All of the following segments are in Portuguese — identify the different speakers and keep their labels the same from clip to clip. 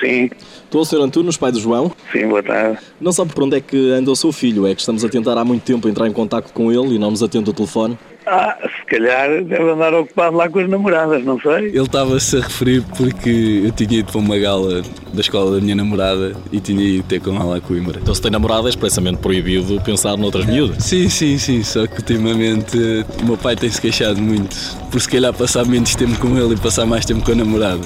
Speaker 1: sim.
Speaker 2: Estou, Sr. Antunes, pai do João.
Speaker 1: Sim, boa tarde.
Speaker 2: Não sabe por onde é que anda o seu filho, é que estamos a tentar há muito tempo entrar em contato com ele e não nos atende o telefone.
Speaker 1: Ah, se calhar deve andar ocupado lá com as namoradas, não sei.
Speaker 3: Ele estava-se a referir porque eu tinha ido para uma gala da escola da minha namorada e tinha ido ter com ela a Coimbra.
Speaker 2: Então, se tem namorada, é expressamente proibido pensar noutras miúdas.
Speaker 3: Sim, sim, sim, só que ultimamente o meu pai tem-se queixado muito por se calhar passar menos tempo com ele e passar mais tempo com a namorada.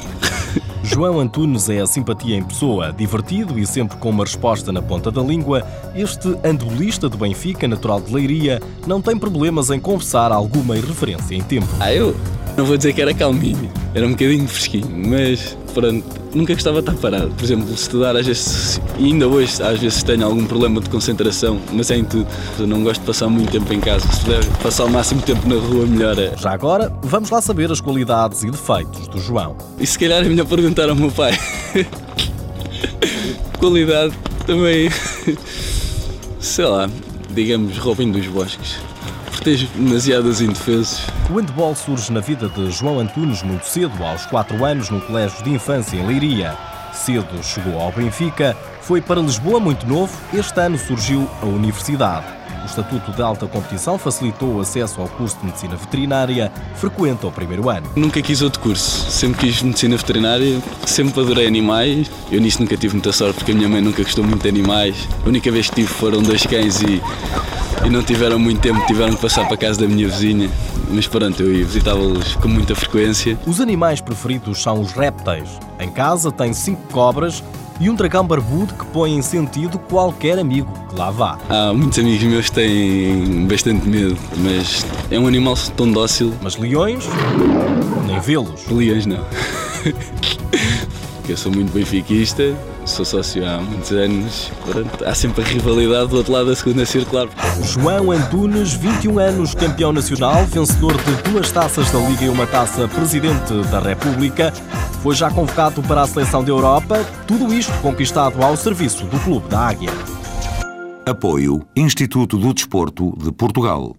Speaker 2: João Antunes é a simpatia em pessoa, divertido e sempre com uma resposta na ponta da língua. Este andolista do Benfica, natural de Leiria, não tem problemas em confessar alguma irreferência em tempo.
Speaker 3: Ah, eu não vou dizer que era calminho, era um bocadinho fresquinho, mas pronto, nunca gostava de estar parado. Por exemplo, estudar às vezes, e ainda hoje às vezes tenho algum problema de concentração, mas é em tudo. Eu não gosto de passar muito tempo em casa, se puder passar o máximo tempo na rua, melhor é.
Speaker 2: Já agora, vamos lá saber as qualidades e defeitos do João.
Speaker 3: E se calhar é melhor perguntar ao meu pai. Qualidade também, sei lá, digamos Robin dos Bosques. Protejo demasiados indefesos.
Speaker 2: O handball surge na vida de João Antunes muito cedo, aos 4 anos, num colégio de infância em Leiria. Cedo chegou ao Benfica, foi para Lisboa muito novo, este ano surgiu a universidade. O Estatuto de Alta Competição facilitou o acesso ao curso de Medicina Veterinária, frequenta o primeiro ano.
Speaker 3: Nunca quis outro curso, sempre quis medicina veterinária, sempre adorei animais. Eu nisso nunca tive muita sorte porque a minha mãe nunca gostou muito de animais. A única vez que tive foram dois cães e, e não tiveram muito tempo, tiveram que passar para a casa da minha vizinha. Mas pronto, eu ia visitá-los com muita frequência.
Speaker 2: Os animais preferidos são os répteis. Em casa tem cinco cobras e um dragão barbudo que põe em sentido qualquer amigo que lá vá.
Speaker 3: Há muitos amigos meus têm bastante medo, mas é um animal tão dócil.
Speaker 2: Mas leões, nem vê-los.
Speaker 3: Leões não. Eu sou muito benfiquista, sou sócio há muitos anos. Pronto, há sempre a rivalidade do outro lado da segunda circular.
Speaker 2: João Antunes, 21 anos, campeão nacional, vencedor de duas taças da Liga e uma taça Presidente da República, foi já convocado para a Seleção da Europa, tudo isto conquistado ao serviço do Clube da Águia.
Speaker 4: Apoio Instituto do Desporto de Portugal.